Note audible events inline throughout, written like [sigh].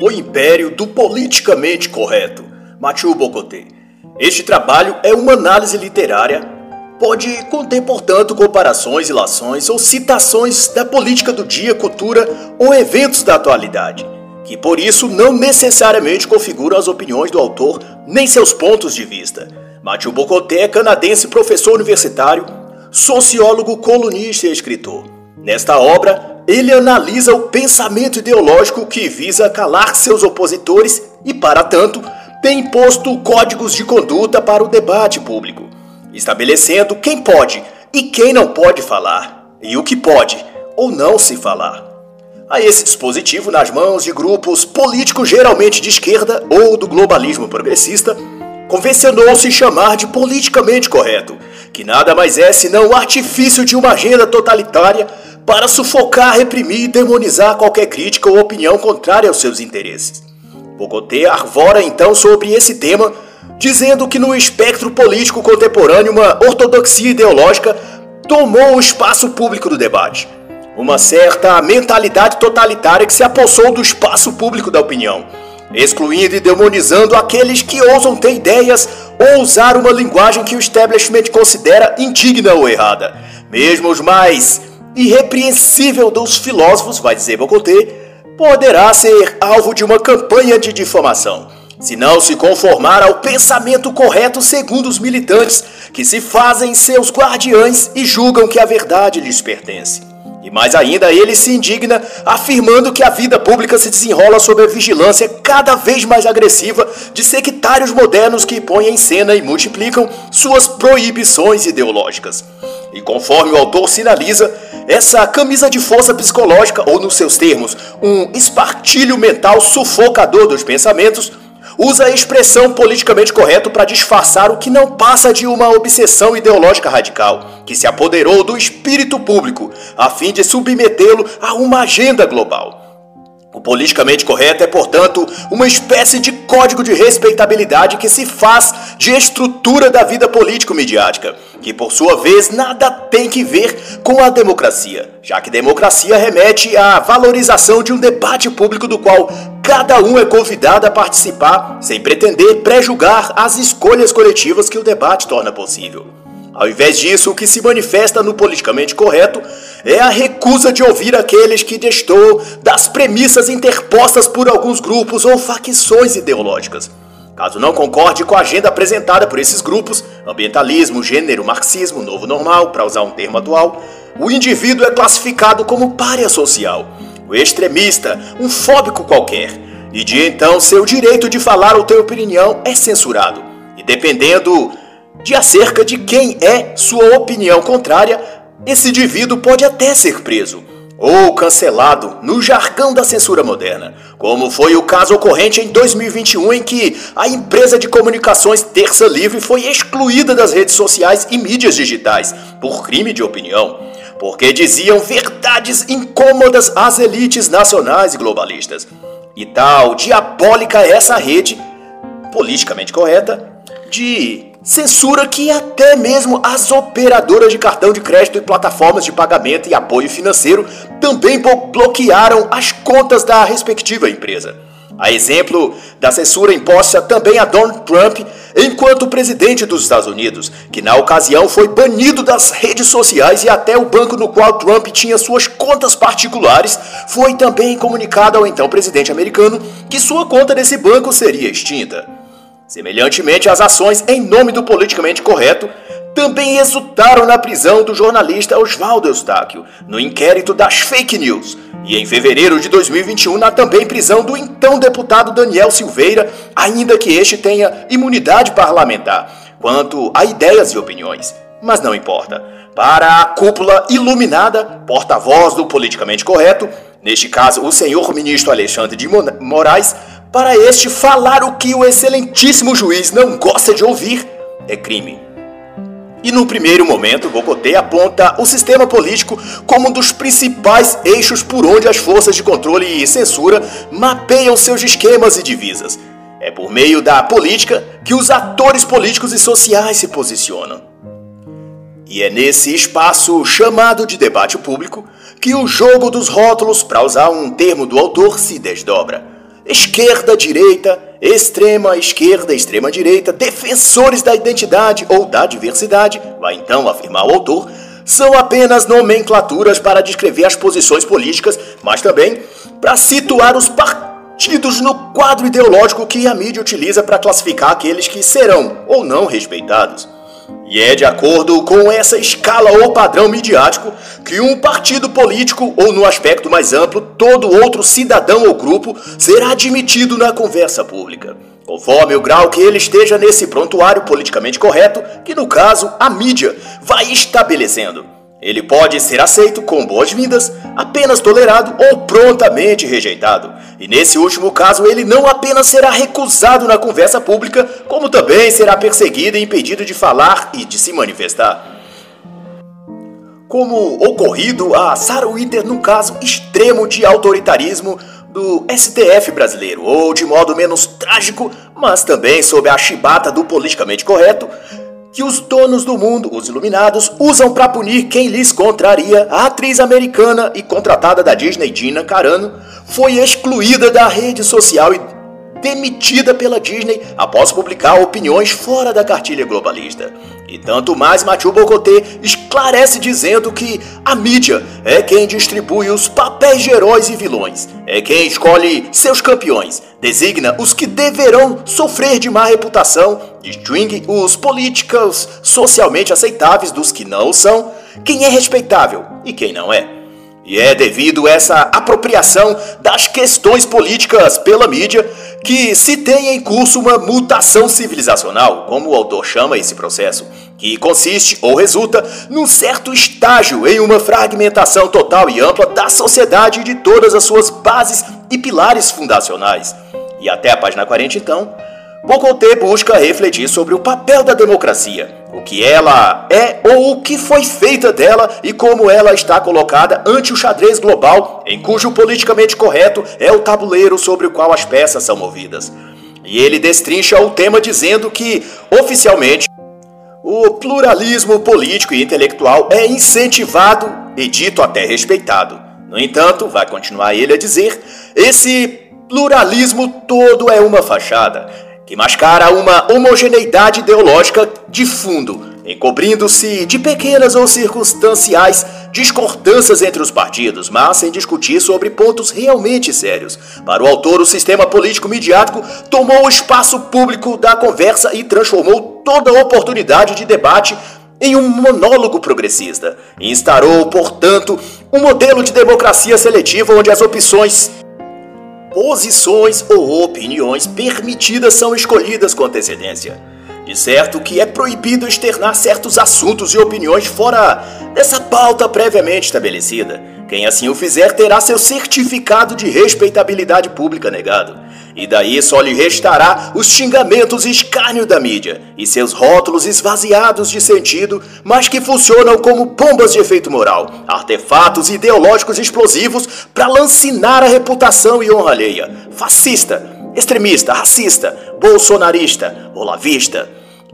O Império do Politicamente Correto, Mathieu Bocoté. Este trabalho é uma análise literária. Pode conter, portanto, comparações, ilações ou citações da política do dia, cultura ou eventos da atualidade, que por isso não necessariamente configuram as opiniões do autor nem seus pontos de vista. Mathieu Bocoté é canadense, professor universitário, sociólogo, colunista e escritor. Nesta obra, ele analisa o pensamento ideológico que visa calar seus opositores e, para tanto, tem imposto códigos de conduta para o debate público, estabelecendo quem pode e quem não pode falar, e o que pode ou não se falar. A esse dispositivo nas mãos de grupos políticos geralmente de esquerda ou do globalismo progressista, convencionou-se chamar de politicamente correto, que nada mais é senão o artifício de uma agenda totalitária para sufocar, reprimir e demonizar qualquer crítica ou opinião contrária aos seus interesses. Bogotê arvora então sobre esse tema, dizendo que no espectro político contemporâneo uma ortodoxia ideológica tomou o espaço público do debate. Uma certa mentalidade totalitária que se apossou do espaço público da opinião, excluindo e demonizando aqueles que ousam ter ideias ou usar uma linguagem que o establishment considera indigna ou errada. Mesmo os mais irrepreensível dos filósofos, vai dizer Bocoté, poderá ser alvo de uma campanha de difamação, se não se conformar ao pensamento correto segundo os militantes, que se fazem seus guardiães e julgam que a verdade lhes pertence. E mais ainda, ele se indigna afirmando que a vida pública se desenrola sob a vigilância cada vez mais agressiva de sectários modernos que põem em cena e multiplicam suas proibições ideológicas. E conforme o autor sinaliza, essa camisa de força psicológica, ou nos seus termos, um espartilho mental sufocador dos pensamentos, usa a expressão politicamente correto para disfarçar o que não passa de uma obsessão ideológica radical, que se apoderou do espírito público, a fim de submetê-lo a uma agenda global. O politicamente correto é, portanto, uma espécie de código de respeitabilidade que se faz de estrutura da vida político-midiática, que por sua vez nada tem que ver com a democracia, já que democracia remete à valorização de um debate público do qual cada um é convidado a participar, sem pretender pré-julgar as escolhas coletivas que o debate torna possível. Ao invés disso, o que se manifesta no politicamente correto é a recusa de ouvir aqueles que destoam das premissas interpostas por alguns grupos ou facções ideológicas. Caso não concorde com a agenda apresentada por esses grupos, ambientalismo, gênero, marxismo, novo normal, para usar um termo atual, o indivíduo é classificado como párea social, o extremista, um fóbico qualquer, e de então seu direito de falar ou ter opinião é censurado. E dependendo de acerca de quem é sua opinião contrária, esse indivíduo pode até ser preso ou cancelado no jargão da censura moderna, como foi o caso ocorrente em 2021 em que a empresa de comunicações Terça Livre foi excluída das redes sociais e mídias digitais por crime de opinião, porque diziam verdades incômodas às elites nacionais e globalistas. E tal diabólica é essa rede, politicamente correta, de Censura que até mesmo as operadoras de cartão de crédito e plataformas de pagamento e apoio financeiro também bloquearam as contas da respectiva empresa. A exemplo da censura imposta também a Donald Trump enquanto presidente dos Estados Unidos, que na ocasião foi banido das redes sociais e até o banco no qual Trump tinha suas contas particulares foi também comunicado ao então presidente americano que sua conta desse banco seria extinta. Semelhantemente, as ações em nome do politicamente correto também resultaram na prisão do jornalista Oswaldo Eustáquio, no inquérito das fake news, e em fevereiro de 2021 na também prisão do então deputado Daniel Silveira, ainda que este tenha imunidade parlamentar quanto a ideias e opiniões. Mas não importa. Para a cúpula iluminada, porta-voz do politicamente correto, neste caso o senhor ministro Alexandre de Moraes, para este, falar o que o excelentíssimo juiz não gosta de ouvir é crime. E no primeiro momento, Bocotê aponta o sistema político como um dos principais eixos por onde as forças de controle e censura mapeiam seus esquemas e divisas. É por meio da política que os atores políticos e sociais se posicionam. E é nesse espaço chamado de debate público que o jogo dos rótulos, para usar um termo do autor, se desdobra. Esquerda, direita, extrema esquerda, extrema direita, defensores da identidade ou da diversidade, vai então afirmar o autor, são apenas nomenclaturas para descrever as posições políticas, mas também para situar os partidos no quadro ideológico que a mídia utiliza para classificar aqueles que serão ou não respeitados. E é de acordo com essa escala ou padrão midiático que um partido político, ou no aspecto mais amplo, todo outro cidadão ou grupo, será admitido na conversa pública, conforme o grau que ele esteja nesse prontuário politicamente correto, que no caso a mídia vai estabelecendo. Ele pode ser aceito com boas-vindas, apenas tolerado ou prontamente rejeitado. E nesse último caso, ele não apenas será recusado na conversa pública, como também será perseguido e impedido de falar e de se manifestar. Como ocorrido a Sarah Witter no caso extremo de autoritarismo do STF brasileiro, ou de modo menos trágico, mas também sob a chibata do politicamente correto, que os donos do mundo, os iluminados, usam para punir quem lhes contraria, a atriz americana e contratada da Disney, Gina Carano, foi excluída da rede social e demitida pela Disney após publicar opiniões fora da cartilha globalista. E tanto mais Mathieu Bocoté esclarece dizendo que a mídia é quem distribui os papéis de heróis e vilões, é quem escolhe seus campeões, designa os que deverão sofrer de má reputação, distingue os políticos socialmente aceitáveis dos que não são, quem é respeitável e quem não é. E é devido a essa apropriação das questões políticas pela mídia que se tem em curso uma mutação civilizacional, como o autor chama esse processo, que consiste ou resulta num certo estágio em uma fragmentação total e ampla da sociedade de todas as suas bases e pilares fundacionais. E até a página 40, então, Bocoté busca refletir sobre o papel da democracia, o que ela é ou o que foi feita dela e como ela está colocada ante o xadrez global, em cujo politicamente correto é o tabuleiro sobre o qual as peças são movidas. E ele destrincha o tema dizendo que, oficialmente, o pluralismo político e intelectual é incentivado e dito até respeitado. No entanto, vai continuar ele a dizer, esse pluralismo todo é uma fachada que mascara uma homogeneidade ideológica de fundo, encobrindo-se de pequenas ou circunstanciais discordâncias entre os partidos, mas sem discutir sobre pontos realmente sérios. Para o autor, o sistema político midiático tomou o espaço público da conversa e transformou toda oportunidade de debate em um monólogo progressista. Instaurou, portanto, um modelo de democracia seletiva onde as opções posições ou opiniões permitidas são escolhidas com antecedência. De certo que é proibido externar certos assuntos e opiniões fora dessa pauta previamente estabelecida. Quem assim o fizer terá seu certificado de respeitabilidade pública negado. E daí só lhe restará os xingamentos e escárnio da mídia e seus rótulos esvaziados de sentido, mas que funcionam como bombas de efeito moral, artefatos ideológicos explosivos para lancinar a reputação e honra alheia. Fascista, extremista, racista, bolsonarista, olavista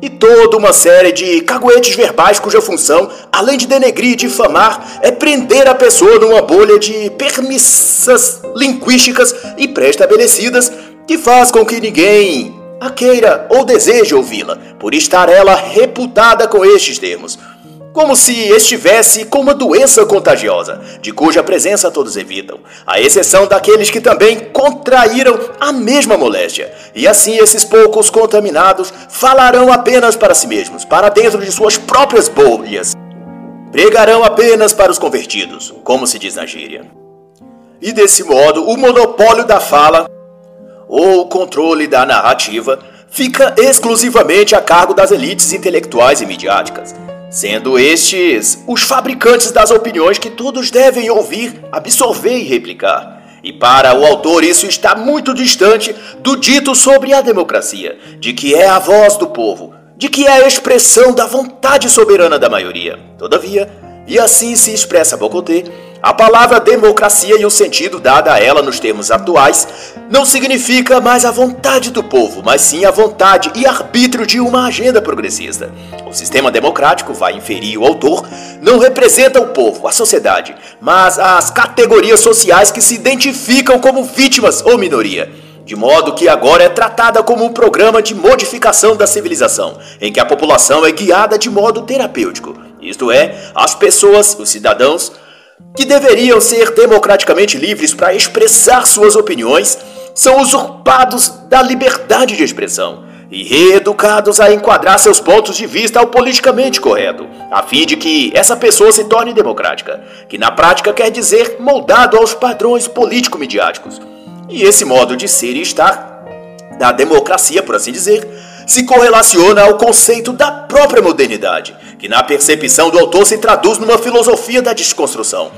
e toda uma série de caguetes verbais cuja função, além de denegrir e difamar, é prender a pessoa numa bolha de permissas linguísticas e pré-estabelecidas que faz com que ninguém a queira ou deseje ouvi-la, por estar ela reputada com estes termos. Como se estivesse com uma doença contagiosa, de cuja presença todos evitam, à exceção daqueles que também contraíram a mesma moléstia. E assim esses poucos contaminados falarão apenas para si mesmos, para dentro de suas próprias bolhas. Pregarão apenas para os convertidos, como se diz na gíria. E desse modo, o monopólio da fala ou o controle da narrativa fica exclusivamente a cargo das elites intelectuais e midiáticas, sendo estes os fabricantes das opiniões que todos devem ouvir, absorver e replicar. E para o autor isso está muito distante do dito sobre a democracia, de que é a voz do povo, de que é a expressão da vontade soberana da maioria. Todavia, e assim se expressa Bocoté, a palavra democracia e o sentido dado a ela nos termos atuais não significa mais a vontade do povo, mas sim a vontade e arbítrio de uma agenda progressista. O sistema democrático, vai inferir o autor, não representa o povo, a sociedade, mas as categorias sociais que se identificam como vítimas ou minoria. De modo que agora é tratada como um programa de modificação da civilização, em que a população é guiada de modo terapêutico, isto é, as pessoas, os cidadãos, que deveriam ser democraticamente livres para expressar suas opiniões, são usurpados da liberdade de expressão e reeducados a enquadrar seus pontos de vista ao politicamente correto, a fim de que essa pessoa se torne democrática, que na prática quer dizer moldado aos padrões político-midiáticos. E esse modo de ser e estar da democracia, por assim dizer, se correlaciona ao conceito da própria modernidade, que na percepção do autor se traduz numa filosofia da desconstrução,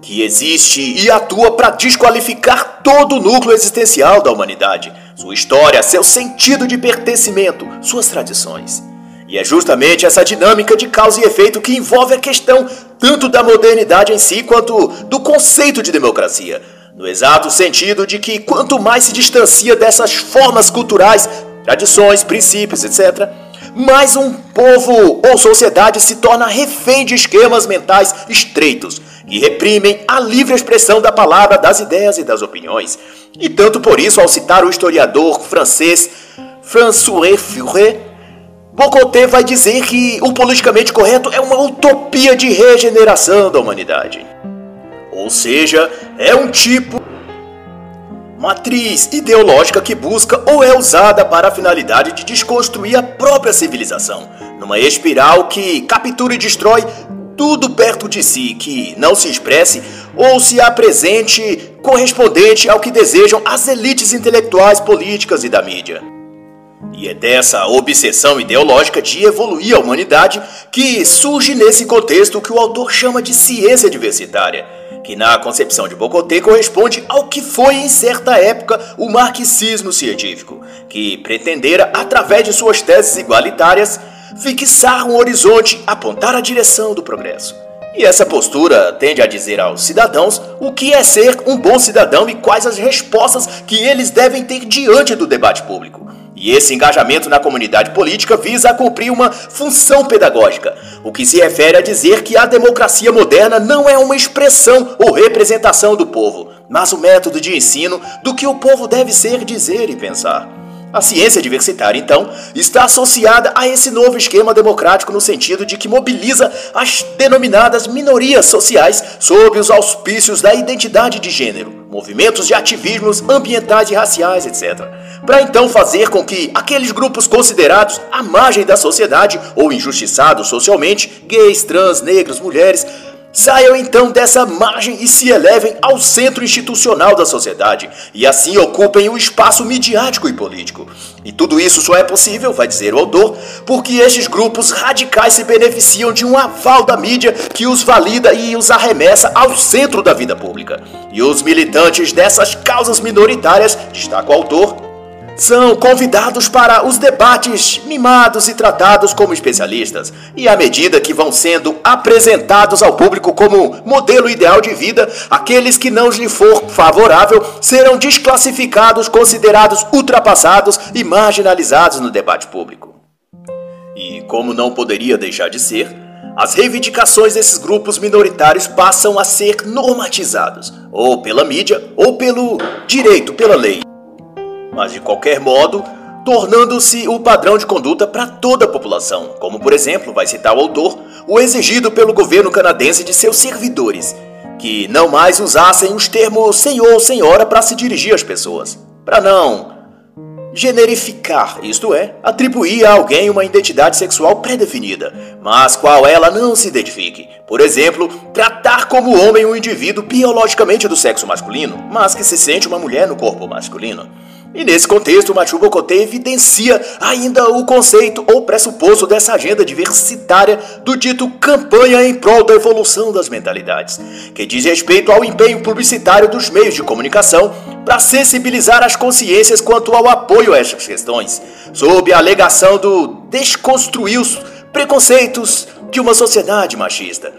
que existe e atua para desqualificar todo o núcleo existencial da humanidade, sua história, seu sentido de pertencimento, suas tradições. E é justamente essa dinâmica de causa e efeito que envolve a questão tanto da modernidade em si quanto do conceito de democracia, no exato sentido de que quanto mais se distancia dessas formas culturais, tradições, princípios, etc., mais um povo ou sociedade se torna refém de esquemas mentais estreitos que reprimem a livre expressão da palavra, das ideias e das opiniões. E tanto por isso, ao citar o historiador francês François Furet, Bocoté vai dizer que o politicamente correto é uma utopia de regeneração da humanidade. Ou seja, é um tipo matriz ideológica que busca ou é usada para a finalidade de desconstruir a própria civilização, numa espiral que captura e destrói tudo perto de si que não se expresse ou se apresente correspondente ao que desejam as elites intelectuais, políticas e da mídia. E é dessa obsessão ideológica de evoluir a humanidade que surge nesse contexto que o autor chama de ciência diversitária que na concepção de Bocoté corresponde ao que foi em certa época o marxismo científico, que pretendera, através de suas teses igualitárias, fixar um horizonte, apontar a direção do progresso. E essa postura tende a dizer aos cidadãos o que é ser um bom cidadão e quais as respostas que eles devem ter diante do debate público. E esse engajamento na comunidade política visa cumprir uma função pedagógica, o que se refere a dizer que a democracia moderna não é uma expressão ou representação do povo, mas o um método de ensino do que o povo deve ser, dizer e pensar. A ciência diversitária, então, está associada a esse novo esquema democrático no sentido de que mobiliza as denominadas minorias sociais sob os auspícios da identidade de gênero, movimentos de ativismos ambientais e raciais, etc. Para então fazer com que aqueles grupos considerados à margem da sociedade ou injustiçados socialmente, gays, trans, negros, mulheres, Saiam então dessa margem e se elevem ao centro institucional da sociedade e assim ocupem o espaço midiático e político. E tudo isso só é possível, vai dizer o autor, porque estes grupos radicais se beneficiam de um aval da mídia que os valida e os arremessa ao centro da vida pública. E os militantes dessas causas minoritárias, destaca o autor, são convidados para os debates mimados e tratados como especialistas, e à medida que vão sendo apresentados ao público como modelo ideal de vida, aqueles que não lhe for favorável serão desclassificados, considerados ultrapassados e marginalizados no debate público. E como não poderia deixar de ser, as reivindicações desses grupos minoritários passam a ser normatizados, ou pela mídia, ou pelo direito, pela lei mas de qualquer modo, tornando-se o padrão de conduta para toda a população, como por exemplo, vai citar o autor, o exigido pelo governo canadense de seus servidores, que não mais usassem os termos senhor ou senhora para se dirigir às pessoas, para não generificar, isto é, atribuir a alguém uma identidade sexual pré-definida, mas qual ela não se identifique. Por exemplo, tratar como homem um indivíduo biologicamente do sexo masculino, mas que se sente uma mulher no corpo masculino. E nesse contexto, Machu Bokotê evidencia ainda o conceito ou pressuposto dessa agenda diversitária do dito campanha em prol da evolução das mentalidades, que diz respeito ao empenho publicitário dos meios de comunicação para sensibilizar as consciências quanto ao apoio a essas questões, sob a alegação do desconstruir os preconceitos de uma sociedade machista.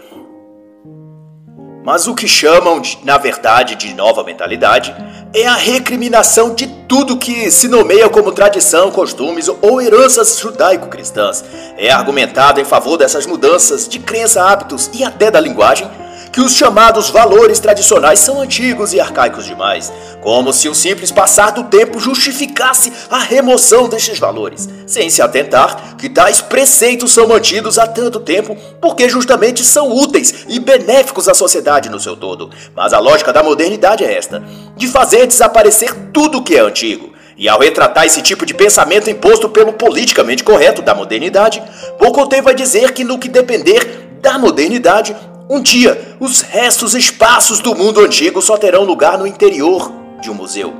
Mas o que chamam, de, na verdade, de nova mentalidade é a recriminação de tudo que se nomeia como tradição, costumes ou heranças judaico-cristãs. É argumentado em favor dessas mudanças de crença, hábitos e até da linguagem que os chamados valores tradicionais são antigos e arcaicos demais, como se o simples passar do tempo justificasse a remoção destes valores, sem se atentar que tais preceitos são mantidos há tanto tempo porque justamente são úteis e benéficos à sociedade no seu todo. Mas a lógica da modernidade é esta: de fazer desaparecer tudo o que é antigo e ao retratar esse tipo de pensamento imposto pelo politicamente correto da modernidade, Bocoté vai dizer que no que depender da modernidade, um dia os restos espaços do mundo antigo só terão lugar no interior de um museu.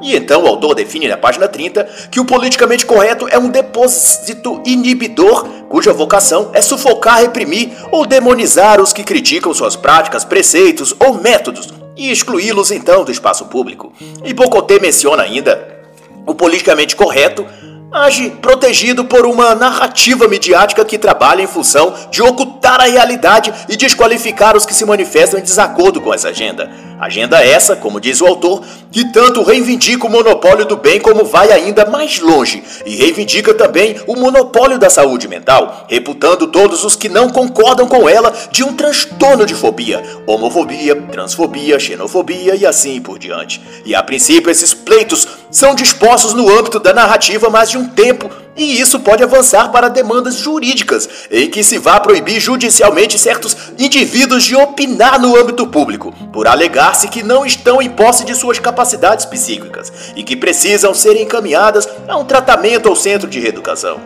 E então o autor define na página 30 que o politicamente correto é um depósito inibidor cuja vocação é sufocar, reprimir ou demonizar os que criticam suas práticas, preceitos ou métodos e excluí-los então do espaço público. E Bocoté menciona ainda o politicamente correto age protegido por uma narrativa midiática que trabalha em função de ocultar a realidade e desqualificar os que se manifestam em desacordo com essa agenda. Agenda essa, como diz o autor, que tanto reivindica o monopólio do bem como vai ainda mais longe e reivindica também o monopólio da saúde mental, reputando todos os que não concordam com ela de um transtorno de fobia, homofobia, transfobia, xenofobia e assim por diante. E a princípio esses pleitos são dispostos no âmbito da narrativa mais de um tempo e isso pode avançar para demandas jurídicas, em que se vá proibir judicialmente certos indivíduos de opinar no âmbito público, por alegar-se que não estão em posse de suas capacidades psíquicas e que precisam ser encaminhadas a um tratamento ou centro de reeducação.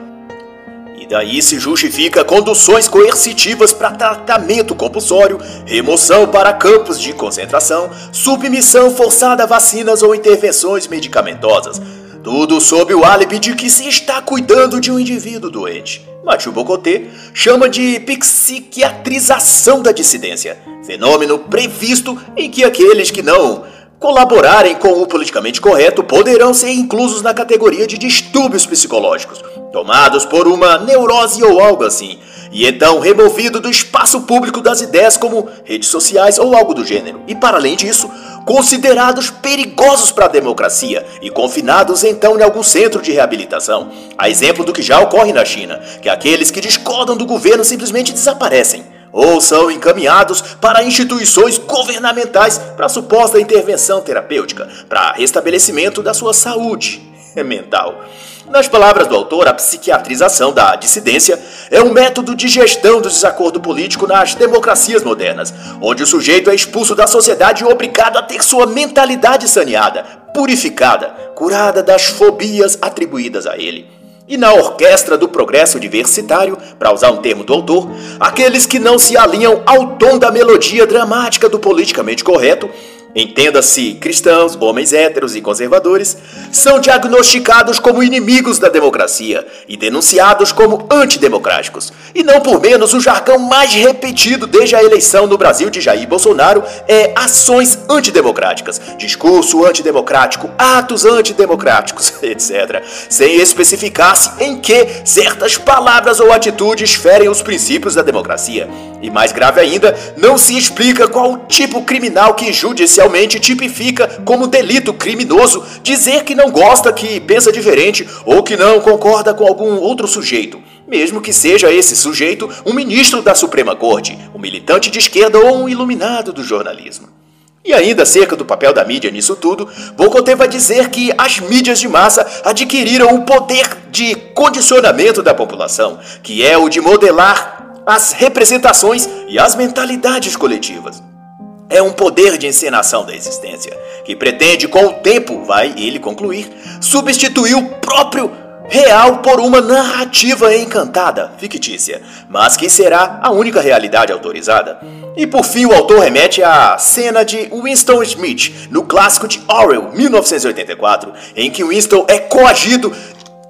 E daí se justifica conduções coercitivas para tratamento compulsório, remoção para campos de concentração, submissão forçada a vacinas ou intervenções medicamentosas, tudo sob o álibi de que se está cuidando de um indivíduo doente. Mathieu Bocoté chama de psiquiatrização da dissidência, fenômeno previsto em que aqueles que não colaborarem com o politicamente correto poderão ser inclusos na categoria de distúrbios psicológicos, tomados por uma neurose ou algo assim, e então removido do espaço público das ideias como redes sociais ou algo do gênero. E para além disso, considerados perigosos para a democracia e confinados então em algum centro de reabilitação. A exemplo do que já ocorre na China, que aqueles que discordam do governo simplesmente desaparecem ou são encaminhados para instituições governamentais para suposta intervenção terapêutica, para restabelecimento da sua saúde mental. Nas palavras do autor, a psiquiatrização da dissidência é um método de gestão do desacordo político nas democracias modernas, onde o sujeito é expulso da sociedade e obrigado a ter sua mentalidade saneada, purificada, curada das fobias atribuídas a ele. E na orquestra do progresso diversitário, para usar um termo do autor, aqueles que não se alinham ao tom da melodia dramática do politicamente correto entenda-se cristãos, homens héteros e conservadores, são diagnosticados como inimigos da democracia e denunciados como antidemocráticos. E não por menos o jargão mais repetido desde a eleição no Brasil de Jair Bolsonaro é ações antidemocráticas, discurso antidemocrático, atos antidemocráticos, [laughs] etc. Sem especificar-se em que certas palavras ou atitudes ferem os princípios da democracia. E mais grave ainda, não se explica qual tipo criminal que judicial realmente tipifica como delito criminoso dizer que não gosta, que pensa diferente ou que não concorda com algum outro sujeito, mesmo que seja esse sujeito um ministro da Suprema Corte, um militante de esquerda ou um iluminado do jornalismo. E ainda acerca do papel da mídia nisso tudo, Bocoté vai dizer que as mídias de massa adquiriram o poder de condicionamento da população, que é o de modelar as representações e as mentalidades coletivas é um poder de encenação da existência, que pretende, com o tempo, vai ele concluir, substituir o próprio real por uma narrativa encantada, fictícia, mas que será a única realidade autorizada. E por fim, o autor remete à cena de Winston Smith, no clássico de Orwell, 1984, em que Winston é coagido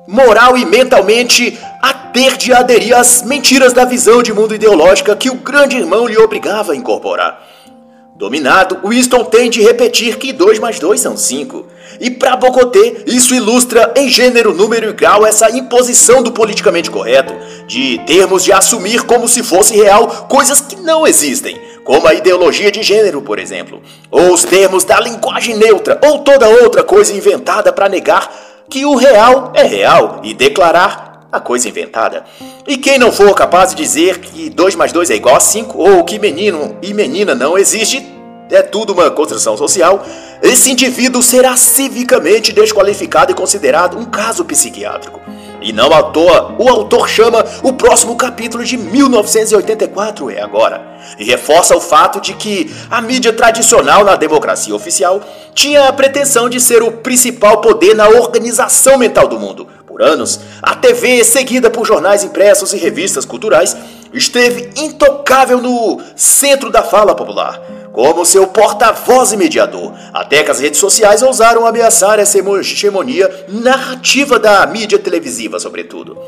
moral e mentalmente a ter de aderir às mentiras da visão de mundo ideológica que o grande irmão lhe obrigava a incorporar. Dominado, Winston tem de repetir que 2 mais 2 são 5. E para Bocoté, isso ilustra em gênero, número e grau essa imposição do politicamente correto, de termos de assumir como se fosse real coisas que não existem, como a ideologia de gênero, por exemplo, ou os termos da linguagem neutra, ou toda outra coisa inventada para negar que o real é real e declarar a coisa inventada. E quem não for capaz de dizer que 2 mais 2 é igual a 5, ou que menino e menina não existe, é tudo uma construção social, esse indivíduo será civicamente desqualificado e considerado um caso psiquiátrico. E não à toa, o autor chama o próximo capítulo de 1984 é agora. E reforça o fato de que a mídia tradicional na democracia oficial tinha a pretensão de ser o principal poder na organização mental do mundo. Por anos, a TV, seguida por jornais impressos e revistas culturais, esteve intocável no centro da fala popular como seu porta-voz e mediador, até que as redes sociais ousaram ameaçar essa hegemonia narrativa da mídia televisiva, sobretudo.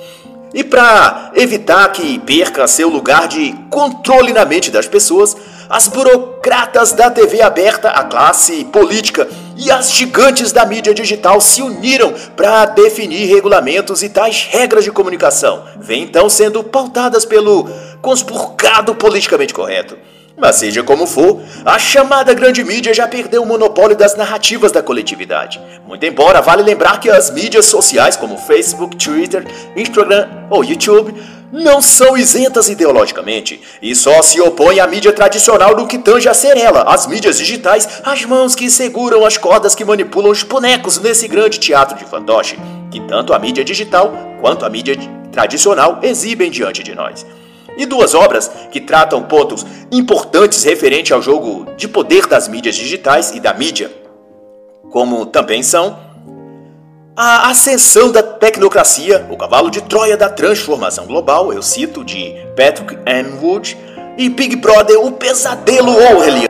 E para evitar que perca seu lugar de controle na mente das pessoas, as burocratas da TV aberta, a classe política e as gigantes da mídia digital se uniram para definir regulamentos e tais regras de comunicação, vem então sendo pautadas pelo conspurcado politicamente correto. Mas seja como for, a chamada grande mídia já perdeu o monopólio das narrativas da coletividade. Muito embora vale lembrar que as mídias sociais como Facebook, Twitter, Instagram ou YouTube não são isentas ideologicamente e só se opõem à mídia tradicional no que tange a ser ela, as mídias digitais, as mãos que seguram as cordas que manipulam os bonecos nesse grande teatro de fantoche, que tanto a mídia digital quanto a mídia tradicional exibem diante de nós e duas obras que tratam pontos importantes referente ao jogo de poder das mídias digitais e da mídia, como também são A Ascensão da Tecnocracia, o cavalo de Troia da Transformação Global, eu cito, de Patrick M. Wood, e Big Brother, o Pesadelo Orwelliano,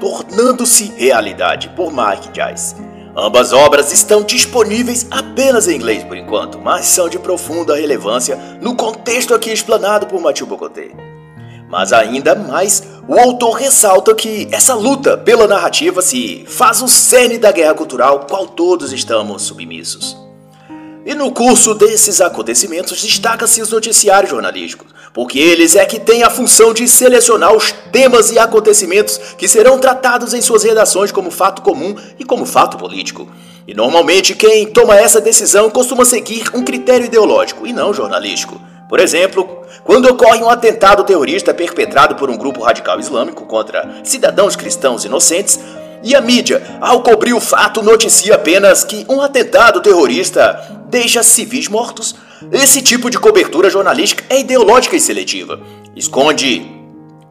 tornando-se realidade, por Mike Joyce. Ambas obras estão disponíveis apenas em inglês por enquanto, mas são de profunda relevância no contexto aqui explanado por Mathieu Bocoté. Mas ainda mais, o autor ressalta que essa luta pela narrativa se faz o cerne da guerra cultural qual todos estamos submissos. E no curso desses acontecimentos destaca-se os noticiários jornalísticos, porque eles é que têm a função de selecionar os temas e acontecimentos que serão tratados em suas redações como fato comum e como fato político. E normalmente quem toma essa decisão costuma seguir um critério ideológico e não jornalístico. Por exemplo, quando ocorre um atentado terrorista perpetrado por um grupo radical islâmico contra cidadãos cristãos inocentes, e a mídia, ao cobrir o fato, noticia apenas que um atentado terrorista deixa civis mortos, esse tipo de cobertura jornalística é ideológica e seletiva. Esconde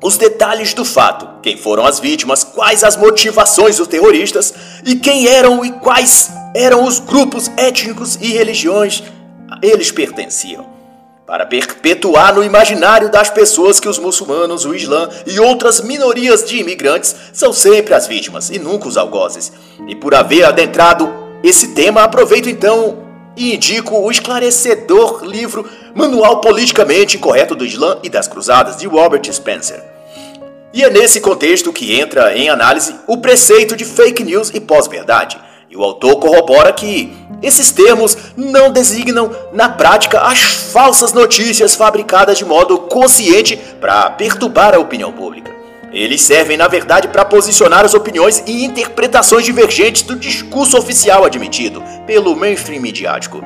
os detalhes do fato, quem foram as vítimas, quais as motivações dos terroristas e quem eram e quais eram os grupos étnicos e religiões a eles pertenciam. Para perpetuar no imaginário das pessoas que os muçulmanos, o Islã e outras minorias de imigrantes são sempre as vítimas e nunca os algozes. E por haver adentrado esse tema, aproveito então e indico o esclarecedor livro Manual Politicamente Incorreto do Islã e das Cruzadas, de Robert Spencer. E é nesse contexto que entra em análise o preceito de fake news e pós-verdade. E o autor corrobora que esses termos não designam, na prática, as falsas notícias fabricadas de modo consciente para perturbar a opinião pública. Eles servem, na verdade, para posicionar as opiniões e interpretações divergentes do discurso oficial admitido pelo mainstream midiático.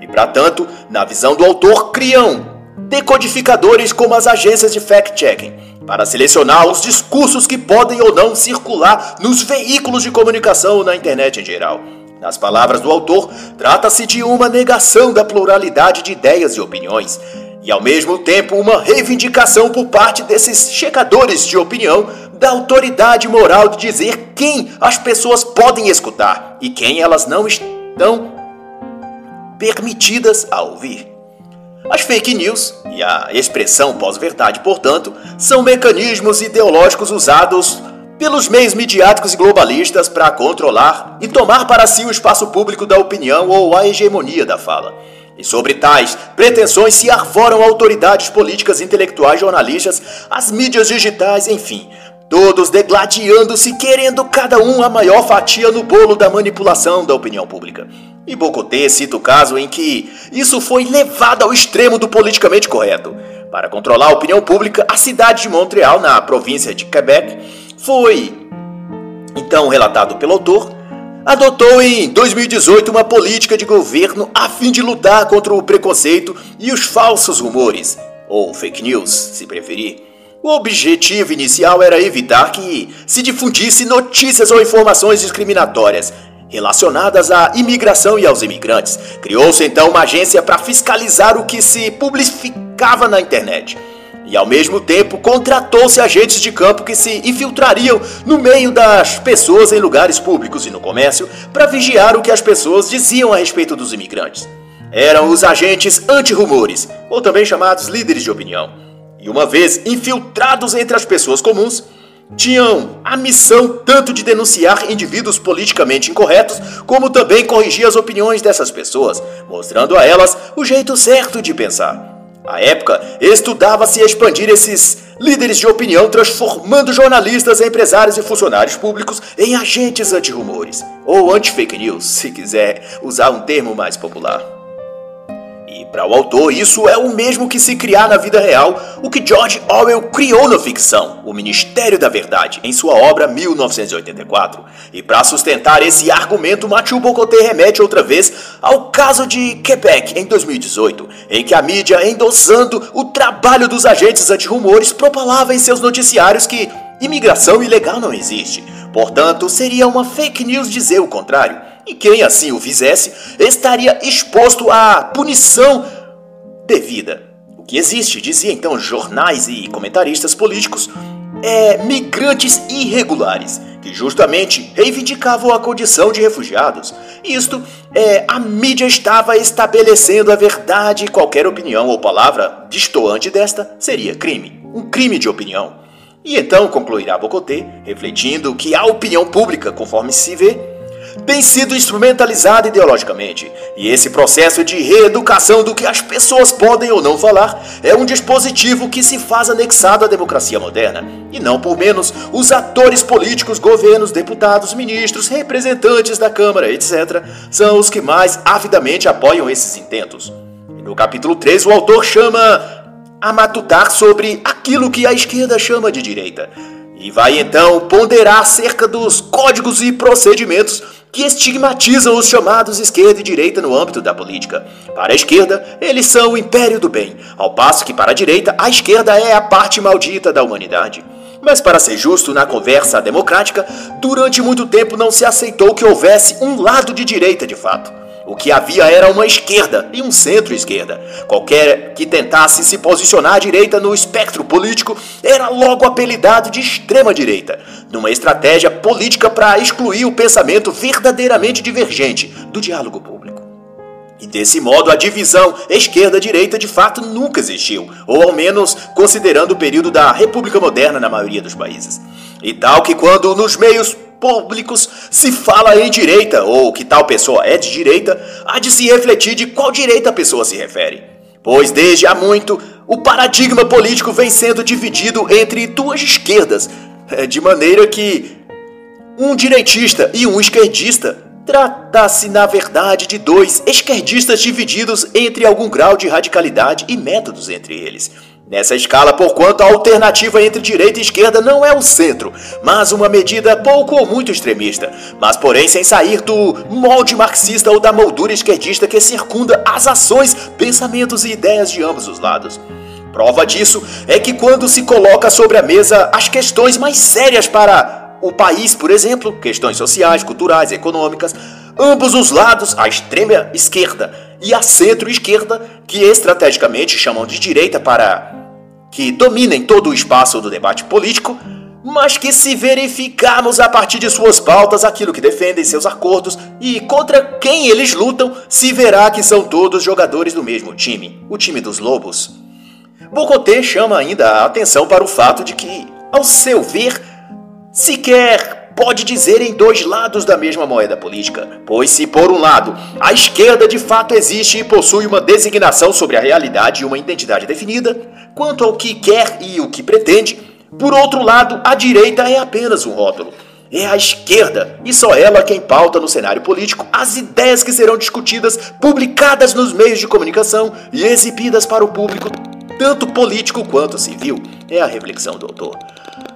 E, para tanto, na visão do autor, criam decodificadores como as agências de fact-checking para selecionar os discursos que podem ou não circular nos veículos de comunicação na internet em geral. Nas palavras do autor, trata-se de uma negação da pluralidade de ideias e opiniões, e ao mesmo tempo uma reivindicação por parte desses checadores de opinião da autoridade moral de dizer quem as pessoas podem escutar e quem elas não estão permitidas a ouvir. As fake news e a expressão pós-verdade, portanto, são mecanismos ideológicos usados pelos meios midiáticos e globalistas para controlar e tomar para si o espaço público da opinião ou a hegemonia da fala. E sobre tais pretensões se arvoram autoridades políticas, intelectuais, jornalistas, as mídias digitais, enfim, todos degladiando-se, querendo cada um a maior fatia no bolo da manipulação da opinião pública. E Bocotê cita o caso em que isso foi levado ao extremo do politicamente correto. Para controlar a opinião pública, a cidade de Montreal, na província de Quebec, foi, então relatado pelo autor, adotou em 2018 uma política de governo a fim de lutar contra o preconceito e os falsos rumores, ou fake news, se preferir. O objetivo inicial era evitar que se difundisse notícias ou informações discriminatórias relacionadas à imigração e aos imigrantes. Criou-se então uma agência para fiscalizar o que se publicava na internet. E ao mesmo tempo contratou-se agentes de campo que se infiltrariam no meio das pessoas em lugares públicos e no comércio para vigiar o que as pessoas diziam a respeito dos imigrantes. Eram os agentes anti-rumores, ou também chamados líderes de opinião. E uma vez infiltrados entre as pessoas comuns, tinham a missão tanto de denunciar indivíduos politicamente incorretos, como também corrigir as opiniões dessas pessoas, mostrando a elas o jeito certo de pensar. À época, estudava-se expandir esses líderes de opinião, transformando jornalistas, empresários e funcionários públicos em agentes anti-rumores, ou anti-fake news, se quiser usar um termo mais popular. Para o autor, isso é o mesmo que se criar na vida real o que George Orwell criou na ficção, o Ministério da Verdade, em sua obra 1984. E para sustentar esse argumento, Mathieu Bocoté remete outra vez ao caso de Quebec, em 2018, em que a mídia, endossando o trabalho dos agentes anti-rumores, propalava em seus noticiários que imigração ilegal não existe. Portanto, seria uma fake news dizer o contrário. E quem assim o fizesse estaria exposto à punição devida. O que existe, dizia então jornais e comentaristas políticos, é migrantes irregulares, que justamente reivindicavam a condição de refugiados. Isto é, a mídia estava estabelecendo a verdade e qualquer opinião ou palavra distoante desta seria crime, um crime de opinião. E então concluirá Bocoté, refletindo que a opinião pública, conforme se vê, tem sido instrumentalizada ideologicamente. E esse processo de reeducação do que as pessoas podem ou não falar é um dispositivo que se faz anexado à democracia moderna. E não por menos, os atores políticos, governos, deputados, ministros, representantes da Câmara, etc., são os que mais avidamente apoiam esses intentos. No capítulo 3, o autor chama a matutar sobre aquilo que a esquerda chama de direita. E vai então ponderar acerca dos códigos e procedimentos que estigmatizam os chamados esquerda e direita no âmbito da política. Para a esquerda, eles são o império do bem, ao passo que para a direita, a esquerda é a parte maldita da humanidade. Mas para ser justo na conversa democrática, durante muito tempo não se aceitou que houvesse um lado de direita de fato. O que havia era uma esquerda e um centro-esquerda. Qualquer que tentasse se posicionar à direita no espectro político era logo apelidado de extrema-direita, numa estratégia política para excluir o pensamento verdadeiramente divergente do diálogo público. E desse modo, a divisão esquerda-direita de fato nunca existiu, ou ao menos considerando o período da República Moderna na maioria dos países. E tal que quando nos meios públicos se fala em direita ou que tal pessoa é de direita, há de se refletir de qual direita a pessoa se refere. Pois desde há muito o paradigma político vem sendo dividido entre duas esquerdas, é, de maneira que um direitista e um esquerdista trata-se na verdade de dois esquerdistas divididos entre algum grau de radicalidade e métodos entre eles. Nessa escala, porquanto a alternativa entre direita e esquerda não é o centro, mas uma medida pouco ou muito extremista, mas porém sem sair do molde marxista ou da moldura esquerdista que circunda as ações, pensamentos e ideias de ambos os lados. Prova disso é que quando se coloca sobre a mesa as questões mais sérias para o país, por exemplo, questões sociais, culturais, econômicas, ambos os lados, a extrema esquerda e a centro-esquerda, que estrategicamente chamam de direita para que dominem todo o espaço do debate político, mas que, se verificarmos a partir de suas pautas aquilo que defendem, seus acordos e contra quem eles lutam, se verá que são todos jogadores do mesmo time, o time dos lobos. Bocoté chama ainda a atenção para o fato de que, ao seu ver, sequer pode dizer em dois lados da mesma moeda política, pois se por um lado a esquerda de fato existe e possui uma designação sobre a realidade e uma identidade definida, quanto ao que quer e o que pretende, por outro lado a direita é apenas um rótulo. É a esquerda, e só ela quem pauta no cenário político as ideias que serão discutidas, publicadas nos meios de comunicação e exibidas para o público, tanto político quanto civil. É a reflexão do autor.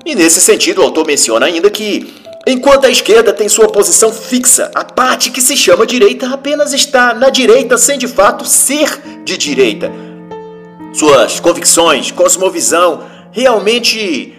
E nesse sentido, o autor menciona ainda que Enquanto a esquerda tem sua posição fixa, a parte que se chama direita apenas está na direita sem de fato ser de direita. Suas convicções, cosmovisão, realmente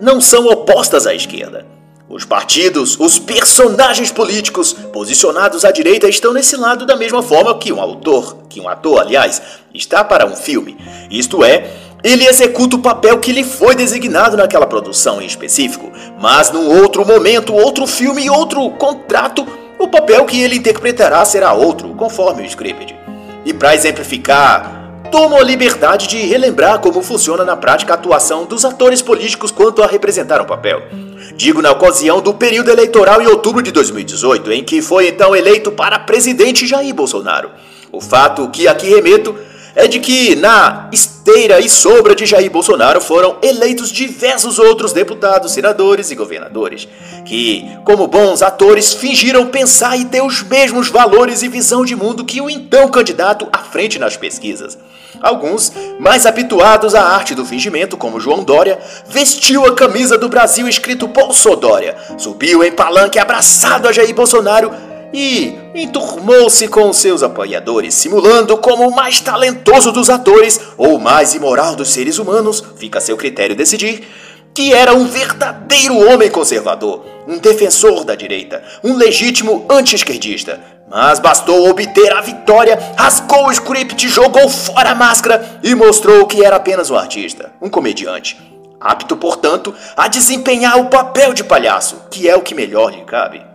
não são opostas à esquerda. Os partidos, os personagens políticos posicionados à direita estão nesse lado da mesma forma que um autor, que um ator, aliás, está para um filme. Isto é, ele executa o papel que lhe foi designado naquela produção em específico, mas num outro momento, outro filme outro contrato, o papel que ele interpretará será outro, conforme o script. E para exemplificar tomo a liberdade de relembrar como funciona na prática a atuação dos atores políticos quanto a representar um papel. Digo na ocasião do período eleitoral em outubro de 2018, em que foi então eleito para presidente Jair Bolsonaro. O fato que aqui remeto é de que na esteira e sombra de Jair Bolsonaro foram eleitos diversos outros deputados, senadores e governadores, que, como bons atores, fingiram pensar e ter os mesmos valores e visão de mundo que o então candidato à frente nas pesquisas. Alguns, mais habituados à arte do fingimento, como João Dória, vestiu a camisa do Brasil escrito Bolsodória, subiu em palanque abraçado a Jair Bolsonaro e enturmou-se com seus apoiadores, simulando como o mais talentoso dos atores ou o mais imoral dos seres humanos, fica a seu critério decidir, que era um verdadeiro homem conservador, um defensor da direita, um legítimo anti-esquerdista. Mas bastou obter a vitória, rasgou o script, jogou fora a máscara e mostrou que era apenas um artista, um comediante. Apto, portanto, a desempenhar o papel de palhaço, que é o que melhor lhe cabe.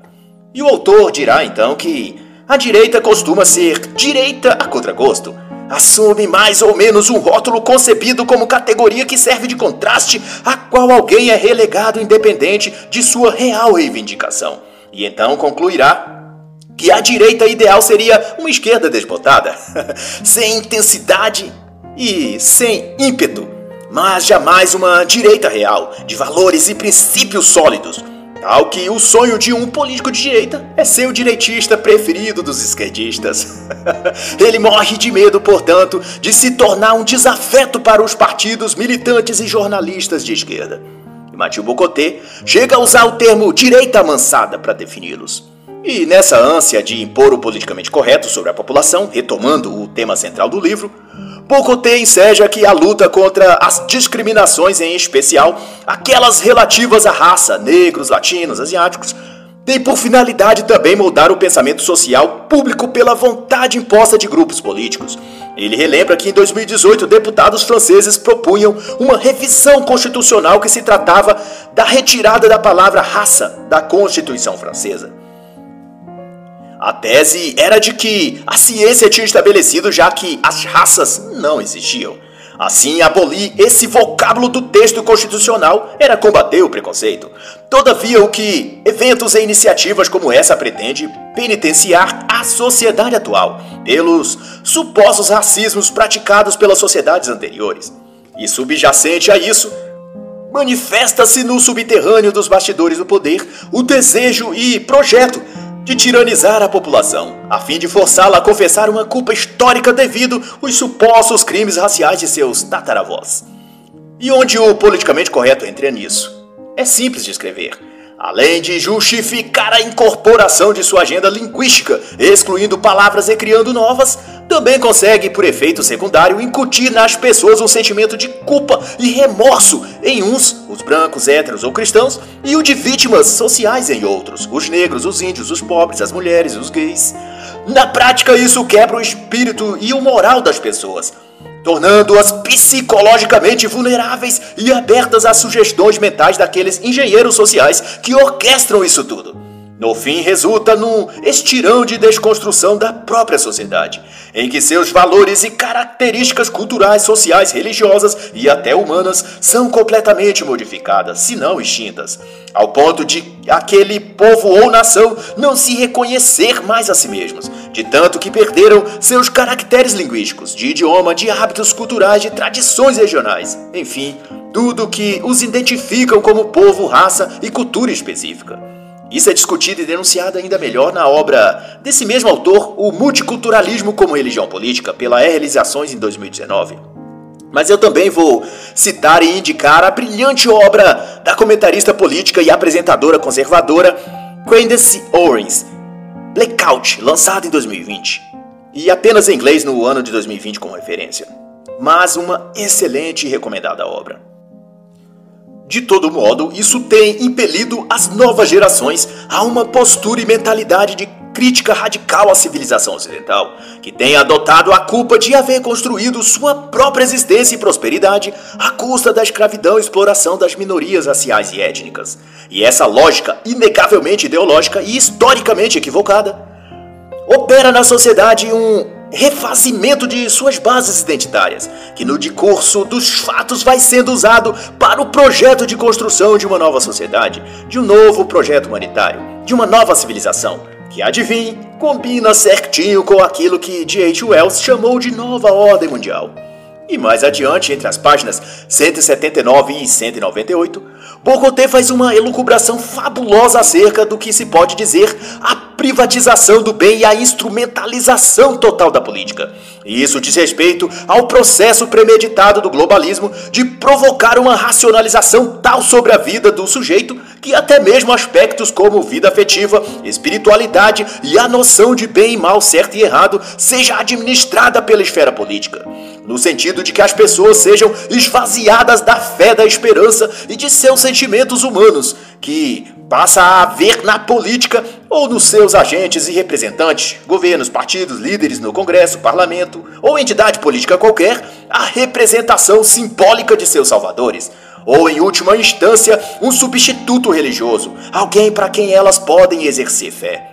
E o autor dirá então que a direita costuma ser direita a contragosto. Assume mais ou menos um rótulo concebido como categoria que serve de contraste a qual alguém é relegado independente de sua real reivindicação. E então concluirá que a direita ideal seria uma esquerda desbotada, [laughs] sem intensidade e sem ímpeto, mas jamais uma direita real, de valores e princípios sólidos Tal que o sonho de um político de direita é ser o direitista preferido dos esquerdistas. [laughs] Ele morre de medo, portanto, de se tornar um desafeto para os partidos militantes e jornalistas de esquerda. Matil Bocotê chega a usar o termo direita amansada para defini-los. E nessa ânsia de impor o politicamente correto sobre a população, retomando o tema central do livro, Bocotê enseja que a luta contra as discriminações, em especial aquelas relativas à raça, negros, latinos, asiáticos, tem por finalidade também moldar o pensamento social público pela vontade imposta de grupos políticos. Ele relembra que em 2018 deputados franceses propunham uma revisão constitucional que se tratava da retirada da palavra raça da Constituição francesa. A tese era de que a ciência tinha estabelecido já que as raças não existiam. Assim, abolir esse vocábulo do texto constitucional era combater o preconceito. Todavia, o que eventos e iniciativas como essa pretende penitenciar a sociedade atual pelos supostos racismos praticados pelas sociedades anteriores. E subjacente a isso, manifesta-se no subterrâneo dos bastidores do poder o desejo e projeto de tiranizar a população, a fim de forçá-la a confessar uma culpa histórica devido aos supostos crimes raciais de seus tataravós. E onde o politicamente correto entra nisso? É simples de escrever. Além de justificar a incorporação de sua agenda linguística, excluindo palavras e criando novas, também consegue, por efeito secundário, incutir nas pessoas um sentimento de culpa e remorso em uns, os brancos, héteros ou cristãos, e o de vítimas sociais em outros, os negros, os índios, os pobres, as mulheres, os gays. Na prática, isso quebra o espírito e o moral das pessoas, tornando-as psicologicamente vulneráveis e abertas às sugestões mentais daqueles engenheiros sociais que orquestram isso tudo. No fim, resulta num estirão de desconstrução da própria sociedade, em que seus valores e características culturais, sociais, religiosas e até humanas são completamente modificadas, se não extintas, ao ponto de aquele povo ou nação não se reconhecer mais a si mesmos, de tanto que perderam seus caracteres linguísticos, de idioma, de hábitos culturais, de tradições regionais, enfim, tudo que os identificam como povo, raça e cultura específica. Isso é discutido e denunciado ainda melhor na obra desse mesmo autor, O Multiculturalismo como Religião Política, pela Realizações em 2019. Mas eu também vou citar e indicar a brilhante obra da comentarista política e apresentadora conservadora Candace Owens, Blackout, lançada em 2020, e apenas em inglês no ano de 2020 como referência, mas uma excelente e recomendada obra. De todo modo, isso tem impelido as novas gerações a uma postura e mentalidade de crítica radical à civilização ocidental, que tem adotado a culpa de haver construído sua própria existência e prosperidade à custa da escravidão e exploração das minorias raciais e étnicas. E essa lógica, inegavelmente ideológica e historicamente equivocada, opera na sociedade um refazimento de suas bases identitárias, que no decurso dos fatos vai sendo usado para o projeto de construção de uma nova sociedade, de um novo projeto humanitário, de uma nova civilização, que adivinhe, combina certinho com aquilo que J.H. Wells chamou de nova ordem mundial. E mais adiante, entre as páginas 179 e 198, Bocoté faz uma elucubração fabulosa acerca do que se pode dizer a privatização do bem e a instrumentalização total da política. Isso diz respeito ao processo premeditado do globalismo de provocar uma racionalização tal sobre a vida do sujeito que até mesmo aspectos como vida afetiva, espiritualidade e a noção de bem e mal, certo e errado, seja administrada pela esfera política no sentido de que as pessoas sejam esvaziadas da fé, da esperança e de seus sentimentos humanos, que passa a haver na política ou nos seus agentes e representantes, governos, partidos, líderes no Congresso, Parlamento ou entidade política qualquer, a representação simbólica de seus salvadores, ou em última instância, um substituto religioso, alguém para quem elas podem exercer fé.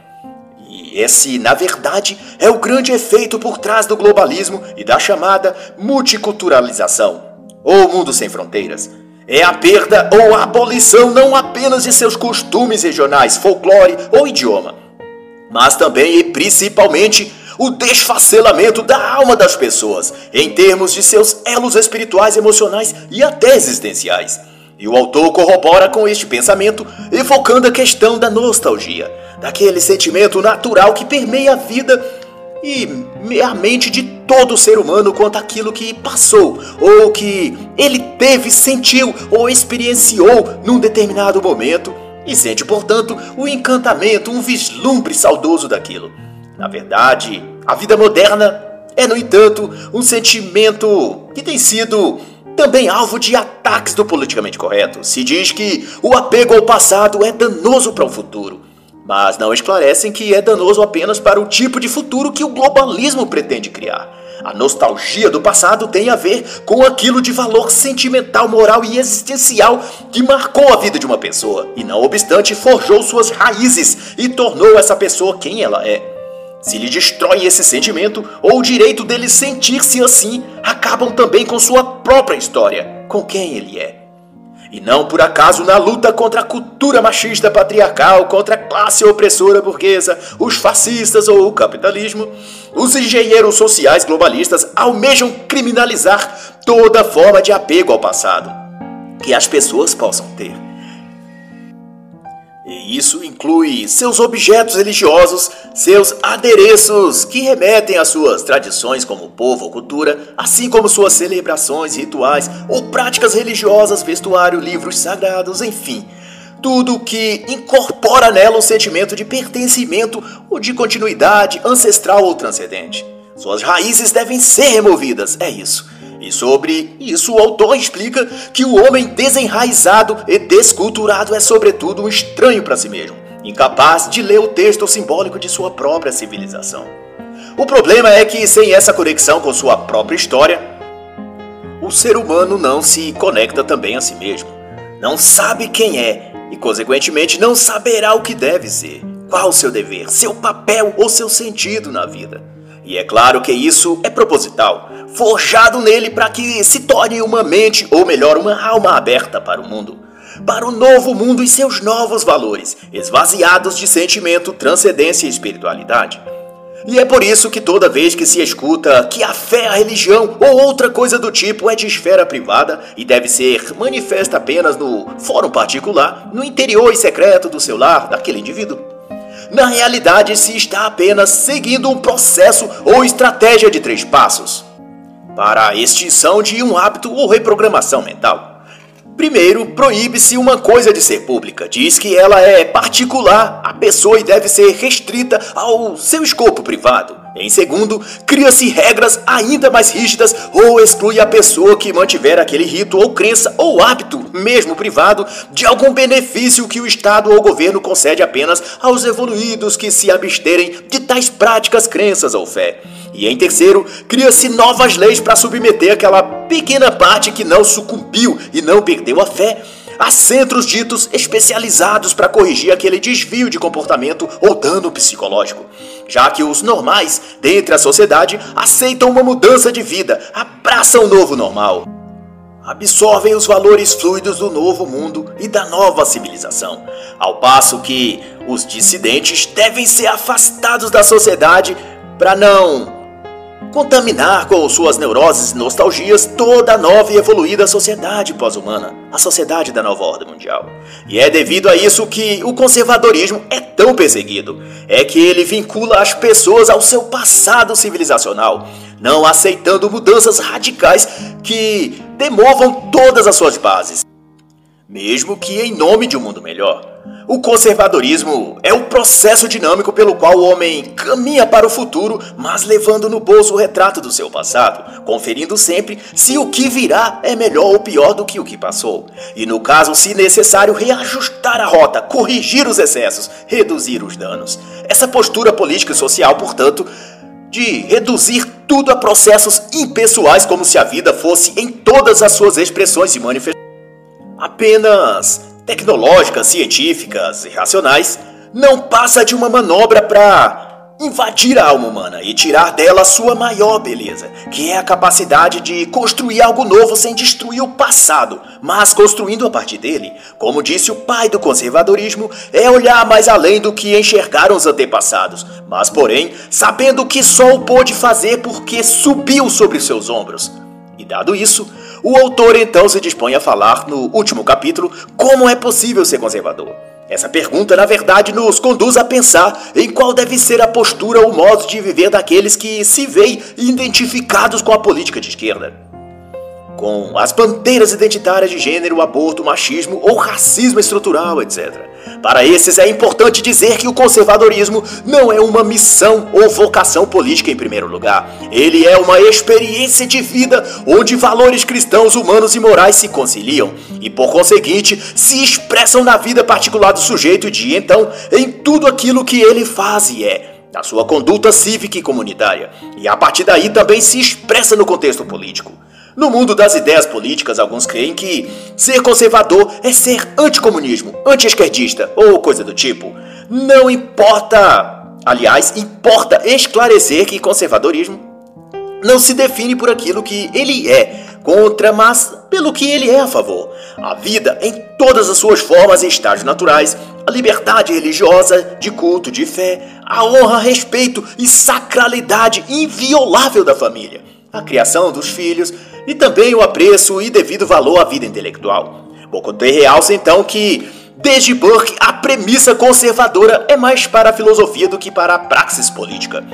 Esse, na verdade, é o grande efeito por trás do globalismo e da chamada multiculturalização, ou mundo sem fronteiras. É a perda ou a abolição não apenas de seus costumes regionais, folclore ou idioma, mas também e principalmente o desfacelamento da alma das pessoas, em termos de seus elos espirituais, emocionais e até existenciais. E o autor corrobora com este pensamento, evocando a questão da nostalgia daquele sentimento natural que permeia a vida e a mente de todo ser humano quanto àquilo que passou, ou que ele teve, sentiu ou experienciou num determinado momento, e sente, portanto, o encantamento, um vislumbre saudoso daquilo. Na verdade, a vida moderna é, no entanto, um sentimento que tem sido também alvo de ataques do politicamente correto. Se diz que o apego ao passado é danoso para o futuro mas não esclarecem que é danoso apenas para o tipo de futuro que o globalismo pretende criar. A nostalgia do passado tem a ver com aquilo de valor sentimental, moral e existencial que marcou a vida de uma pessoa e, não obstante, forjou suas raízes e tornou essa pessoa quem ela é. Se lhe destrói esse sentimento ou o direito dele sentir-se assim, acabam também com sua própria história, com quem ele é. E não por acaso na luta contra a cultura machista patriarcal, contra a classe opressora burguesa, os fascistas ou o capitalismo, os engenheiros sociais globalistas almejam criminalizar toda forma de apego ao passado que as pessoas possam ter. E isso inclui seus objetos religiosos, seus adereços que remetem às suas tradições como povo ou cultura, assim como suas celebrações, rituais ou práticas religiosas, vestuário, livros sagrados, enfim. Tudo que incorpora nela um sentimento de pertencimento ou de continuidade ancestral ou transcendente. Suas raízes devem ser removidas, é isso. E sobre isso o autor explica que o homem desenraizado e desculturado é sobretudo um estranho para si mesmo, incapaz de ler o texto simbólico de sua própria civilização. O problema é que sem essa conexão com sua própria história, o ser humano não se conecta também a si mesmo, não sabe quem é e consequentemente não saberá o que deve ser, qual o seu dever, seu papel ou seu sentido na vida. E é claro que isso é proposital, forjado nele para que se torne uma mente, ou melhor, uma alma aberta para o mundo, para o novo mundo e seus novos valores, esvaziados de sentimento, transcendência e espiritualidade. E é por isso que toda vez que se escuta que a fé, a religião ou outra coisa do tipo é de esfera privada e deve ser manifesta apenas no fórum particular, no interior e secreto do seu lar, daquele indivíduo, na realidade se está apenas seguindo um processo ou estratégia de três passos. para a extinção de um hábito ou reprogramação mental. Primeiro, proíbe-se uma coisa de ser pública. Diz que ela é particular, a pessoa e deve ser restrita ao seu escopo privado. Em segundo, cria-se regras ainda mais rígidas ou exclui a pessoa que mantiver aquele rito ou crença ou hábito, mesmo privado, de algum benefício que o Estado ou o governo concede apenas aos evoluídos que se absterem de tais práticas, crenças ou fé. E em terceiro, cria-se novas leis para submeter aquela pequena parte que não sucumbiu e não perdeu a fé a centros ditos especializados para corrigir aquele desvio de comportamento ou dano psicológico, já que os normais, dentre a sociedade, aceitam uma mudança de vida, abraçam o novo normal. Absorvem os valores fluidos do novo mundo e da nova civilização, ao passo que os dissidentes devem ser afastados da sociedade para não contaminar com suas neuroses e nostalgias toda a nova e evoluída sociedade pós-humana, a sociedade da nova ordem mundial. E é devido a isso que o conservadorismo é tão perseguido. É que ele vincula as pessoas ao seu passado civilizacional, não aceitando mudanças radicais que demovam todas as suas bases, mesmo que em nome de um mundo melhor. O conservadorismo é o processo dinâmico pelo qual o homem caminha para o futuro, mas levando no bolso o retrato do seu passado, conferindo sempre se o que virá é melhor ou pior do que o que passou. E no caso, se necessário, reajustar a rota, corrigir os excessos, reduzir os danos. Essa postura política e social, portanto, de reduzir tudo a processos impessoais como se a vida fosse em todas as suas expressões e manifestações. Apenas tecnológicas, científicas e racionais, não passa de uma manobra para invadir a alma humana e tirar dela sua maior beleza, que é a capacidade de construir algo novo sem destruir o passado, mas construindo a partir dele. Como disse o pai do conservadorismo, é olhar mais além do que enxergaram os antepassados, mas porém sabendo que só o pôde fazer porque subiu sobre seus ombros. E dado isso, o autor então se dispõe a falar no último capítulo como é possível ser conservador. Essa pergunta, na verdade, nos conduz a pensar em qual deve ser a postura ou modo de viver daqueles que se veem identificados com a política de esquerda com as bandeiras identitárias de gênero, aborto, machismo ou racismo estrutural, etc. Para esses é importante dizer que o conservadorismo não é uma missão ou vocação política em primeiro lugar. Ele é uma experiência de vida onde valores cristãos, humanos e morais se conciliam e, por conseguinte, se expressam na vida particular do sujeito de então em tudo aquilo que ele faz e é na sua conduta cívica e comunitária, e a partir daí também se expressa no contexto político. No mundo das ideias políticas, alguns creem que ser conservador é ser anticomunismo, anti-esquerdista ou coisa do tipo. Não importa, aliás, importa esclarecer que conservadorismo não se define por aquilo que ele é contra, mas pelo que ele é a favor. A vida em todas as suas formas e estágios naturais, a liberdade religiosa, de culto, de fé, a honra, respeito e sacralidade inviolável da família, a criação dos filhos, e também o apreço e devido valor à vida intelectual. Bocoté realça então que, desde Burke, a premissa conservadora é mais para a filosofia do que para a praxis política.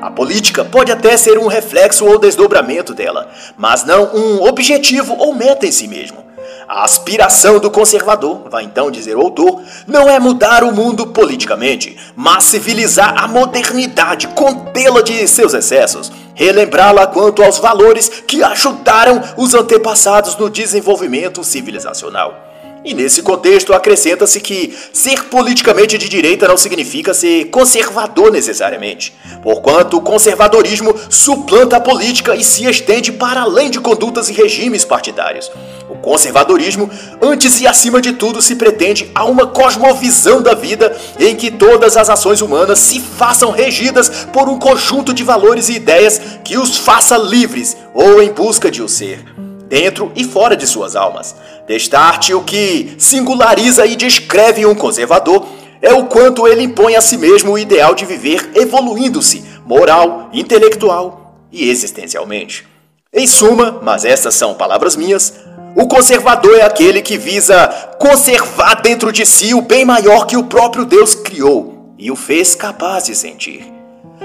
A política pode até ser um reflexo ou desdobramento dela, mas não um objetivo ou meta em si mesmo. A aspiração do conservador, vai então dizer o autor, não é mudar o mundo politicamente, mas civilizar a modernidade, contê-la de seus excessos, relembrá-la quanto aos valores que ajudaram os antepassados no desenvolvimento civilizacional. E nesse contexto acrescenta-se que ser politicamente de direita não significa ser conservador necessariamente, porquanto o conservadorismo suplanta a política e se estende para além de condutas e regimes partidários. O conservadorismo, antes e acima de tudo, se pretende a uma cosmovisão da vida em que todas as ações humanas se façam regidas por um conjunto de valores e ideias que os faça livres ou em busca de o ser dentro e fora de suas almas. Destarte o que singulariza e descreve um conservador é o quanto ele impõe a si mesmo o ideal de viver evoluindo-se moral, intelectual e existencialmente. Em suma, mas essas são palavras minhas, o conservador é aquele que visa conservar dentro de si o bem maior que o próprio Deus criou e o fez capaz de sentir.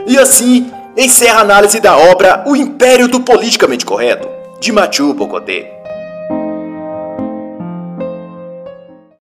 E assim, encerra a análise da obra O Império do Politicamente Correto, de Mathieu Bocoté.